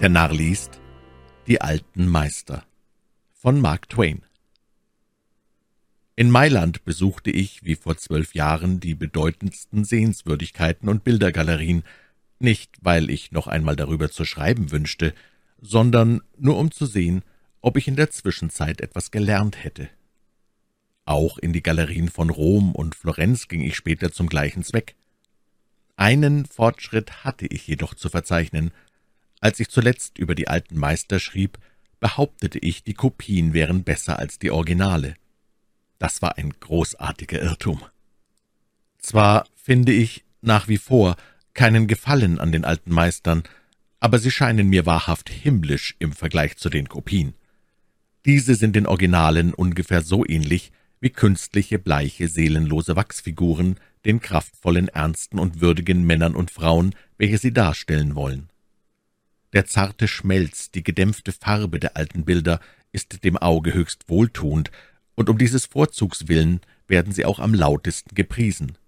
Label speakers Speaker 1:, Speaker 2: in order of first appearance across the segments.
Speaker 1: Der Narr liest Die alten Meister von Mark Twain In Mailand besuchte ich, wie vor zwölf Jahren, die bedeutendsten Sehenswürdigkeiten und Bildergalerien, nicht weil ich noch einmal darüber zu schreiben wünschte, sondern nur um zu sehen, ob ich in der Zwischenzeit etwas gelernt hätte. Auch in die Galerien von Rom und Florenz ging ich später zum gleichen Zweck. Einen Fortschritt hatte ich jedoch zu verzeichnen – als ich zuletzt über die alten Meister schrieb, behauptete ich, die Kopien wären besser als die Originale. Das war ein großartiger Irrtum. Zwar finde ich nach wie vor keinen Gefallen an den alten Meistern, aber sie scheinen mir wahrhaft himmlisch im Vergleich zu den Kopien. Diese sind den Originalen ungefähr so ähnlich wie künstliche, bleiche, seelenlose Wachsfiguren den kraftvollen, ernsten und würdigen Männern und Frauen, welche sie darstellen wollen. Der zarte Schmelz, die gedämpfte Farbe der alten Bilder ist dem Auge höchst wohltuend, und um dieses Vorzugs willen werden sie auch am lautesten gepriesen.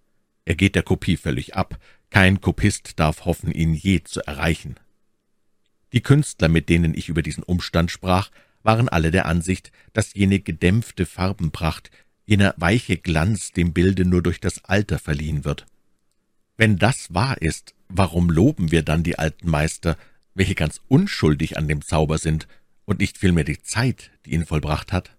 Speaker 1: Er geht der Kopie völlig ab, kein Kopist darf hoffen, ihn je zu erreichen. Die Künstler, mit denen ich über diesen Umstand sprach, waren alle der Ansicht, dass jene gedämpfte Farbenpracht, jener weiche Glanz dem Bilde nur durch das Alter verliehen wird. Wenn das wahr ist, warum loben wir dann die alten Meister, welche ganz unschuldig an dem Zauber sind und nicht vielmehr die Zeit, die ihn vollbracht hat?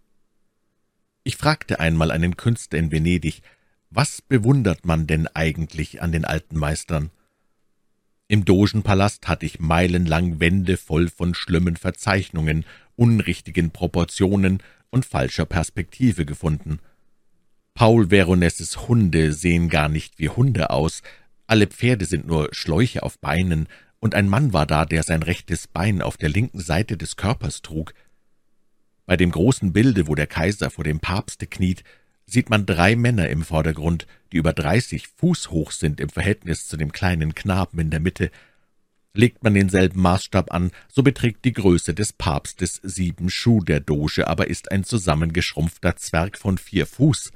Speaker 1: Ich fragte einmal einen Künstler in Venedig, was bewundert man denn eigentlich an den alten Meistern? Im Dogenpalast hatte ich meilenlang Wände voll von schlimmen Verzeichnungen, unrichtigen Proportionen und falscher Perspektive gefunden. Paul Veronesses Hunde sehen gar nicht wie Hunde aus, alle Pferde sind nur Schläuche auf Beinen, und ein Mann war da, der sein rechtes Bein auf der linken Seite des Körpers trug. Bei dem großen Bilde, wo der Kaiser vor dem Papste kniet, sieht man drei Männer im Vordergrund, die über dreißig Fuß hoch sind im Verhältnis zu dem kleinen Knaben in der Mitte. Legt man denselben Maßstab an, so beträgt die Größe des Papstes sieben Schuh, der Doge aber ist ein zusammengeschrumpfter Zwerg von vier Fuß.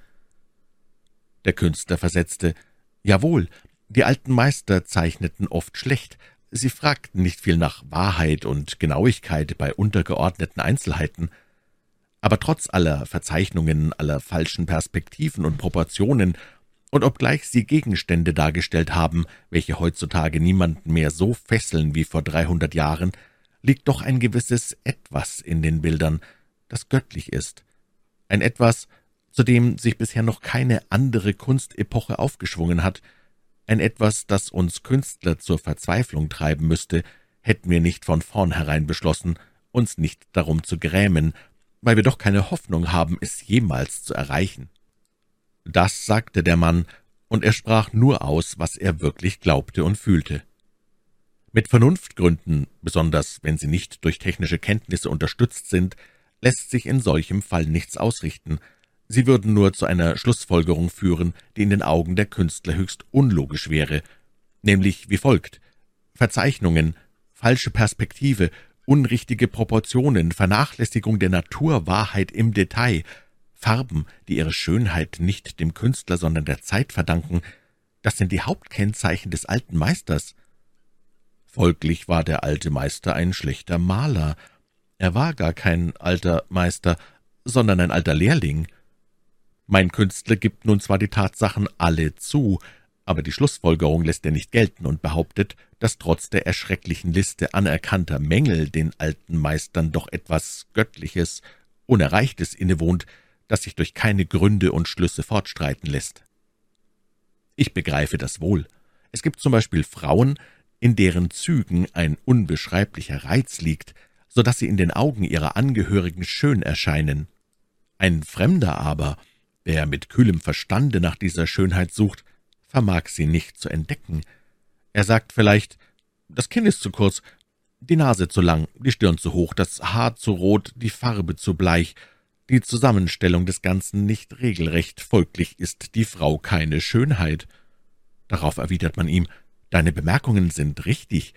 Speaker 1: Der Künstler versetzte, »Jawohl, die alten Meister zeichneten oft schlecht, Sie fragten nicht viel nach Wahrheit und Genauigkeit bei untergeordneten Einzelheiten. Aber trotz aller Verzeichnungen, aller falschen Perspektiven und Proportionen, und obgleich sie Gegenstände dargestellt haben, welche heutzutage niemanden mehr so fesseln wie vor dreihundert Jahren, liegt doch ein gewisses Etwas in den Bildern, das göttlich ist. Ein Etwas, zu dem sich bisher noch keine andere Kunstepoche aufgeschwungen hat, ein Etwas, das uns Künstler zur Verzweiflung treiben müsste, hätten wir nicht von vornherein beschlossen, uns nicht darum zu grämen, weil wir doch keine Hoffnung haben, es jemals zu erreichen. Das sagte der Mann, und er sprach nur aus, was er wirklich glaubte und fühlte. Mit Vernunftgründen, besonders wenn sie nicht durch technische Kenntnisse unterstützt sind, lässt sich in solchem Fall nichts ausrichten, Sie würden nur zu einer Schlussfolgerung führen, die in den Augen der Künstler höchst unlogisch wäre, nämlich wie folgt Verzeichnungen, falsche Perspektive, unrichtige Proportionen, Vernachlässigung der Naturwahrheit im Detail, Farben, die ihre Schönheit nicht dem Künstler, sondern der Zeit verdanken, das sind die Hauptkennzeichen des alten Meisters. Folglich war der alte Meister ein schlechter Maler. Er war gar kein alter Meister, sondern ein alter Lehrling. Mein Künstler gibt nun zwar die Tatsachen alle zu, aber die Schlussfolgerung lässt er nicht gelten und behauptet, dass trotz der erschrecklichen Liste anerkannter Mängel den alten Meistern doch etwas Göttliches, Unerreichtes innewohnt, das sich durch keine Gründe und Schlüsse fortstreiten lässt. Ich begreife das wohl. Es gibt zum Beispiel Frauen, in deren Zügen ein unbeschreiblicher Reiz liegt, so dass sie in den Augen ihrer Angehörigen schön erscheinen. Ein Fremder aber, Wer mit kühlem Verstande nach dieser Schönheit sucht, vermag sie nicht zu entdecken. Er sagt vielleicht, das Kinn ist zu kurz, die Nase zu lang, die Stirn zu hoch, das Haar zu rot, die Farbe zu bleich, die Zusammenstellung des Ganzen nicht regelrecht, folglich ist die Frau keine Schönheit. Darauf erwidert man ihm, deine Bemerkungen sind richtig,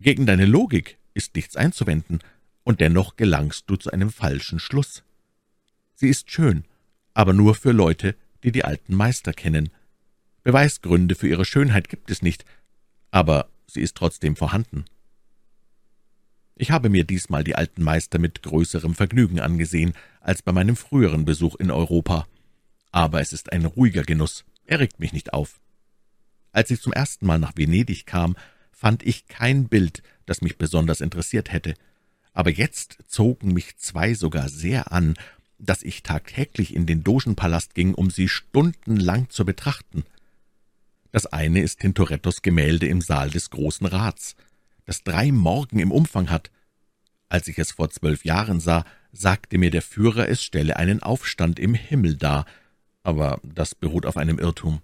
Speaker 1: gegen deine Logik ist nichts einzuwenden, und dennoch gelangst du zu einem falschen Schluss. Sie ist schön, aber nur für Leute, die die alten Meister kennen. Beweisgründe für ihre Schönheit gibt es nicht, aber sie ist trotzdem vorhanden. Ich habe mir diesmal die alten Meister mit größerem Vergnügen angesehen als bei meinem früheren Besuch in Europa. Aber es ist ein ruhiger Genuss, er regt mich nicht auf. Als ich zum ersten Mal nach Venedig kam, fand ich kein Bild, das mich besonders interessiert hätte. Aber jetzt zogen mich zwei sogar sehr an, dass ich tagtäglich in den Dogenpalast ging, um sie stundenlang zu betrachten. Das eine ist Tintorettos Gemälde im Saal des Großen Rats das drei Morgen im Umfang hat. Als ich es vor zwölf Jahren sah, sagte mir der Führer, es stelle einen Aufstand im Himmel dar, aber das beruht auf einem Irrtum.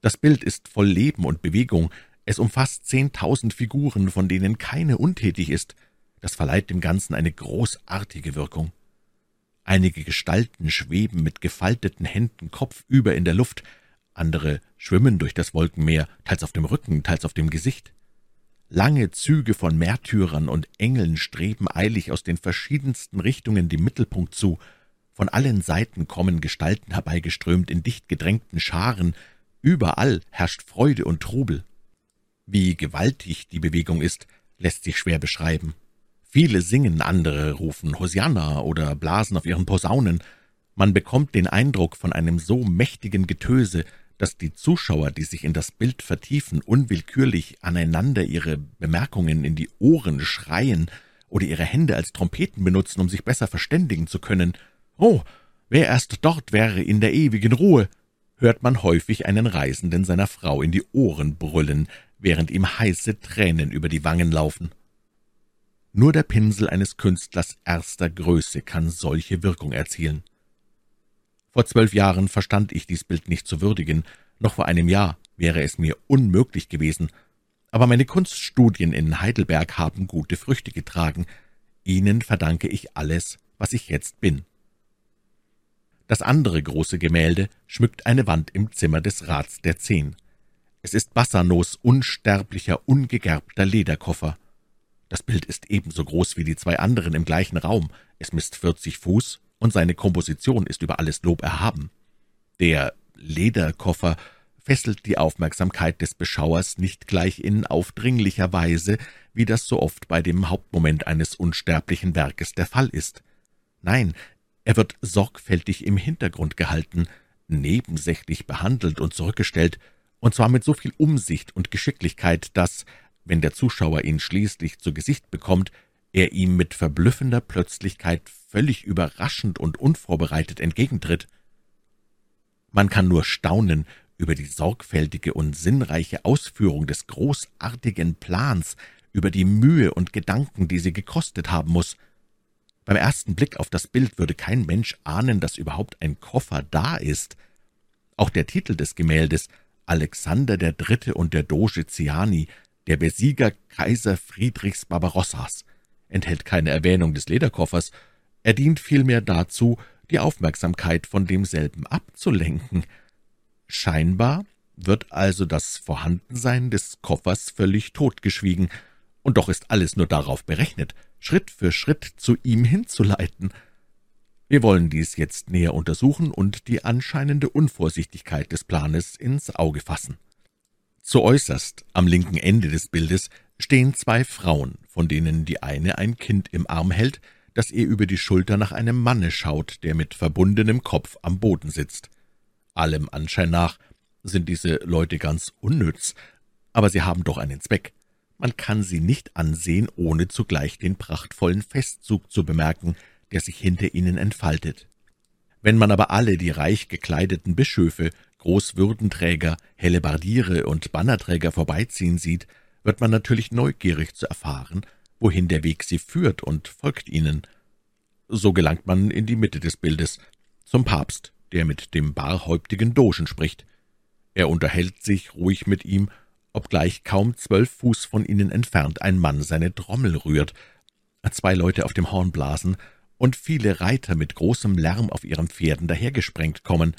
Speaker 1: Das Bild ist voll Leben und Bewegung, es umfasst zehntausend Figuren, von denen keine untätig ist, das verleiht dem Ganzen eine großartige Wirkung. Einige Gestalten schweben mit gefalteten Händen kopfüber in der Luft, andere schwimmen durch das Wolkenmeer, teils auf dem Rücken, teils auf dem Gesicht. Lange Züge von Märtyrern und Engeln streben eilig aus den verschiedensten Richtungen dem Mittelpunkt zu. Von allen Seiten kommen Gestalten herbeigeströmt in dicht gedrängten Scharen. Überall herrscht Freude und Trubel. Wie gewaltig die Bewegung ist, lässt sich schwer beschreiben. Viele singen, andere rufen Hosianna oder blasen auf ihren Posaunen. Man bekommt den Eindruck von einem so mächtigen Getöse, dass die Zuschauer, die sich in das Bild vertiefen, unwillkürlich aneinander ihre Bemerkungen in die Ohren schreien oder ihre Hände als Trompeten benutzen, um sich besser verständigen zu können. »Oh, wer erst dort wäre in der ewigen Ruhe«, hört man häufig einen Reisenden seiner Frau in die Ohren brüllen, während ihm heiße Tränen über die Wangen laufen. Nur der Pinsel eines Künstlers erster Größe kann solche Wirkung erzielen. Vor zwölf Jahren verstand ich dies Bild nicht zu würdigen, noch vor einem Jahr wäre es mir unmöglich gewesen, aber meine Kunststudien in Heidelberg haben gute Früchte getragen. Ihnen verdanke ich alles, was ich jetzt bin. Das andere große Gemälde schmückt eine Wand im Zimmer des Rats der Zehn. Es ist Bassanos unsterblicher, ungegerbter Lederkoffer. Das Bild ist ebenso groß wie die zwei anderen im gleichen Raum. Es misst vierzig Fuß und seine Komposition ist über alles Lob erhaben. Der Lederkoffer fesselt die Aufmerksamkeit des Beschauers nicht gleich in aufdringlicher Weise, wie das so oft bei dem Hauptmoment eines unsterblichen Werkes der Fall ist. Nein, er wird sorgfältig im Hintergrund gehalten, nebensächlich behandelt und zurückgestellt, und zwar mit so viel Umsicht und Geschicklichkeit, dass, wenn der Zuschauer ihn schließlich zu Gesicht bekommt, er ihm mit verblüffender Plötzlichkeit völlig überraschend und unvorbereitet entgegentritt. Man kann nur staunen über die sorgfältige und sinnreiche Ausführung des großartigen Plans, über die Mühe und Gedanken, die sie gekostet haben muss. Beim ersten Blick auf das Bild würde kein Mensch ahnen, dass überhaupt ein Koffer da ist. Auch der Titel des Gemäldes Alexander der Dritte und der Doge Ciani, der Besieger Kaiser Friedrichs Barbarossas, enthält keine Erwähnung des Lederkoffers, er dient vielmehr dazu, die Aufmerksamkeit von demselben abzulenken. Scheinbar wird also das Vorhandensein des Koffers völlig totgeschwiegen, und doch ist alles nur darauf berechnet, Schritt für Schritt zu ihm hinzuleiten. Wir wollen dies jetzt näher untersuchen und die anscheinende Unvorsichtigkeit des Planes ins Auge fassen. Zu äußerst am linken Ende des Bildes stehen zwei Frauen, von denen die eine ein Kind im Arm hält, das ihr über die Schulter nach einem Manne schaut, der mit verbundenem Kopf am Boden sitzt. Allem Anschein nach sind diese Leute ganz unnütz, aber sie haben doch einen Zweck. Man kann sie nicht ansehen, ohne zugleich den prachtvollen Festzug zu bemerken, der sich hinter ihnen entfaltet. Wenn man aber alle die reich gekleideten Bischöfe, Großwürdenträger, Hellebardiere und Bannerträger vorbeiziehen sieht, wird man natürlich neugierig zu erfahren, wohin der Weg sie führt, und folgt ihnen. So gelangt man in die Mitte des Bildes, zum Papst, der mit dem barhäuptigen Dogen spricht. Er unterhält sich ruhig mit ihm, obgleich kaum zwölf Fuß von ihnen entfernt ein Mann seine Trommel rührt, zwei Leute auf dem Horn blasen und viele Reiter mit großem Lärm auf ihren Pferden dahergesprengt kommen.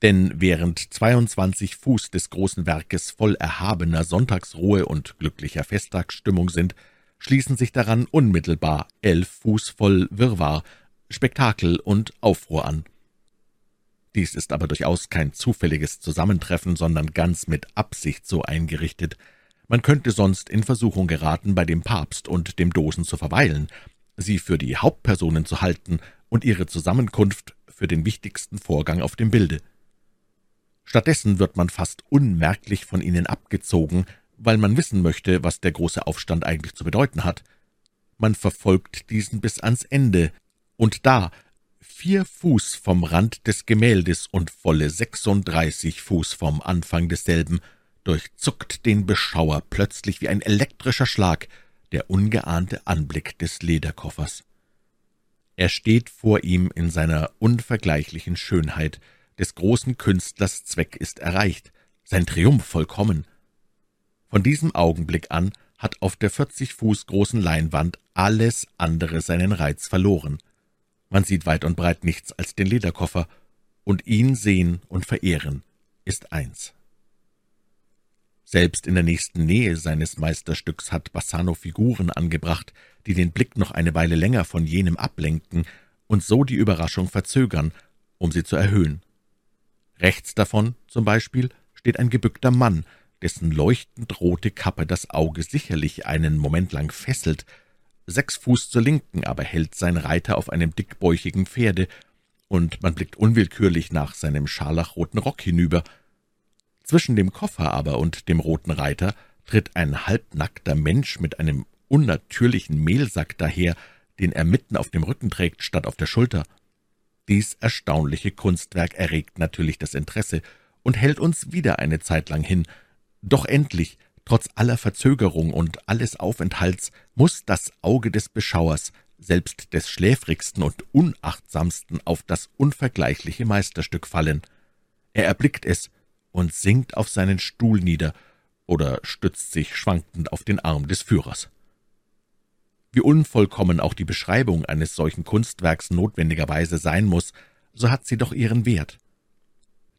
Speaker 1: Denn während zweiundzwanzig Fuß des großen Werkes voll erhabener Sonntagsruhe und glücklicher Festtagsstimmung sind, schließen sich daran unmittelbar elf Fuß voll Wirrwarr, Spektakel und Aufruhr an. Dies ist aber durchaus kein zufälliges Zusammentreffen, sondern ganz mit Absicht so eingerichtet. Man könnte sonst in Versuchung geraten, bei dem Papst und dem Dosen zu verweilen, sie für die Hauptpersonen zu halten und ihre Zusammenkunft für den wichtigsten Vorgang auf dem Bilde. Stattdessen wird man fast unmerklich von ihnen abgezogen, weil man wissen möchte, was der große Aufstand eigentlich zu bedeuten hat. Man verfolgt diesen bis ans Ende, und da, vier Fuß vom Rand des Gemäldes und volle sechsunddreißig Fuß vom Anfang desselben, durchzuckt den Beschauer plötzlich wie ein elektrischer Schlag der ungeahnte Anblick des Lederkoffers. Er steht vor ihm in seiner unvergleichlichen Schönheit, des großen Künstlers Zweck ist erreicht, sein Triumph vollkommen. Von diesem Augenblick an hat auf der vierzig Fuß großen Leinwand alles andere seinen Reiz verloren. Man sieht weit und breit nichts als den Lederkoffer, und ihn sehen und verehren ist eins. Selbst in der nächsten Nähe seines Meisterstücks hat Bassano Figuren angebracht, die den Blick noch eine Weile länger von jenem ablenken und so die Überraschung verzögern, um sie zu erhöhen. Rechts davon zum Beispiel steht ein gebückter Mann, dessen leuchtend rote Kappe das Auge sicherlich einen Moment lang fesselt. Sechs Fuß zur Linken aber hält sein Reiter auf einem dickbäuchigen Pferde, und man blickt unwillkürlich nach seinem scharlachroten Rock hinüber. Zwischen dem Koffer aber und dem roten Reiter tritt ein halbnackter Mensch mit einem unnatürlichen Mehlsack daher, den er mitten auf dem Rücken trägt, statt auf der Schulter. Dies erstaunliche Kunstwerk erregt natürlich das Interesse und hält uns wieder eine Zeit lang hin. Doch endlich, trotz aller Verzögerung und alles Aufenthalts, muss das Auge des Beschauers, selbst des schläfrigsten und unachtsamsten, auf das unvergleichliche Meisterstück fallen. Er erblickt es und sinkt auf seinen Stuhl nieder oder stützt sich schwankend auf den Arm des Führers. Wie unvollkommen auch die Beschreibung eines solchen Kunstwerks notwendigerweise sein muss, so hat sie doch ihren Wert.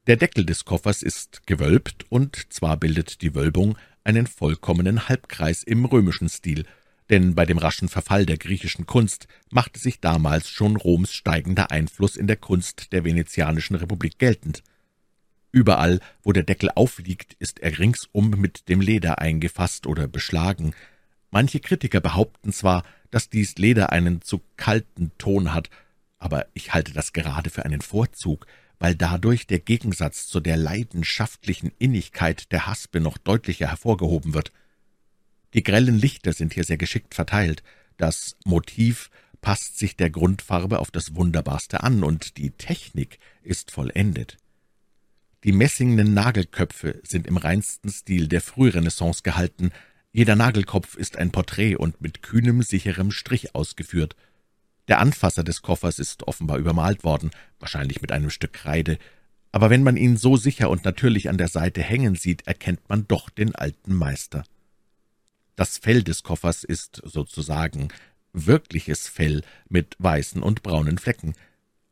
Speaker 1: Der Deckel des Koffers ist gewölbt, und zwar bildet die Wölbung einen vollkommenen Halbkreis im römischen Stil, denn bei dem raschen Verfall der griechischen Kunst machte sich damals schon Roms steigender Einfluss in der Kunst der venezianischen Republik geltend. Überall, wo der Deckel aufliegt, ist er ringsum mit dem Leder eingefasst oder beschlagen, Manche Kritiker behaupten zwar, dass dies Leder einen zu kalten Ton hat, aber ich halte das gerade für einen Vorzug, weil dadurch der Gegensatz zu der leidenschaftlichen Innigkeit der Haspe noch deutlicher hervorgehoben wird. Die grellen Lichter sind hier sehr geschickt verteilt, das Motiv passt sich der Grundfarbe auf das Wunderbarste an, und die Technik ist vollendet. Die messingenen Nagelköpfe sind im reinsten Stil der Frührenaissance gehalten, jeder Nagelkopf ist ein Porträt und mit kühnem, sicherem Strich ausgeführt. Der Anfasser des Koffers ist offenbar übermalt worden, wahrscheinlich mit einem Stück Kreide, aber wenn man ihn so sicher und natürlich an der Seite hängen sieht, erkennt man doch den alten Meister. Das Fell des Koffers ist sozusagen wirkliches Fell mit weißen und braunen Flecken.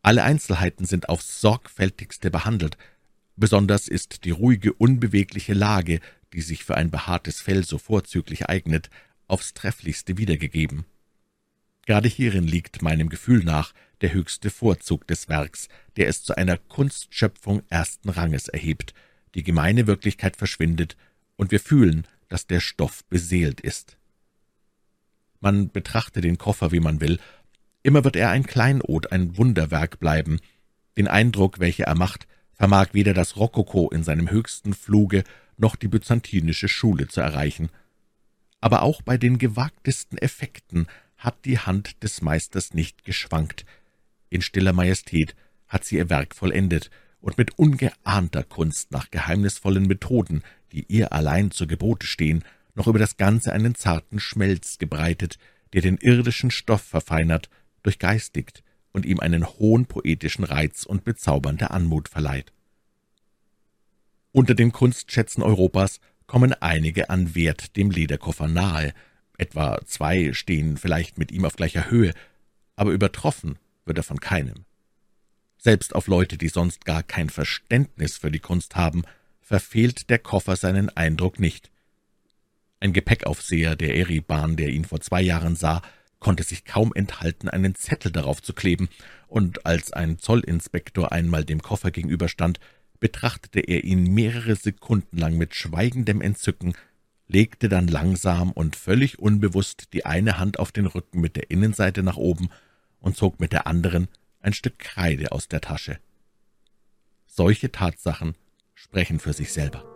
Speaker 1: Alle Einzelheiten sind aufs sorgfältigste behandelt. Besonders ist die ruhige, unbewegliche Lage die sich für ein behaartes Fell so vorzüglich eignet, aufs trefflichste wiedergegeben. Gerade hierin liegt meinem Gefühl nach der höchste Vorzug des Werks, der es zu einer Kunstschöpfung ersten Ranges erhebt, die gemeine Wirklichkeit verschwindet, und wir fühlen, dass der Stoff beseelt ist. Man betrachte den Koffer, wie man will, immer wird er ein Kleinod, ein Wunderwerk bleiben. Den Eindruck, welcher er macht, vermag weder das Rokoko in seinem höchsten Fluge noch die byzantinische Schule zu erreichen. Aber auch bei den gewagtesten Effekten hat die Hand des Meisters nicht geschwankt. In stiller Majestät hat sie ihr Werk vollendet und mit ungeahnter Kunst nach geheimnisvollen Methoden, die ihr allein zu Gebote stehen, noch über das Ganze einen zarten Schmelz gebreitet, der den irdischen Stoff verfeinert, durchgeistigt und ihm einen hohen poetischen Reiz und bezaubernde Anmut verleiht. Unter den Kunstschätzen Europas kommen einige an Wert dem Lederkoffer nahe, etwa zwei stehen vielleicht mit ihm auf gleicher Höhe, aber übertroffen wird er von keinem. Selbst auf Leute, die sonst gar kein Verständnis für die Kunst haben, verfehlt der Koffer seinen Eindruck nicht. Ein Gepäckaufseher der Eribahn, der ihn vor zwei Jahren sah, konnte sich kaum enthalten, einen Zettel darauf zu kleben, und als ein Zollinspektor einmal dem Koffer gegenüberstand, betrachtete er ihn mehrere Sekunden lang mit schweigendem Entzücken, legte dann langsam und völlig unbewusst die eine Hand auf den Rücken mit der Innenseite nach oben und zog mit der anderen ein Stück Kreide aus der Tasche. Solche Tatsachen sprechen für sich selber.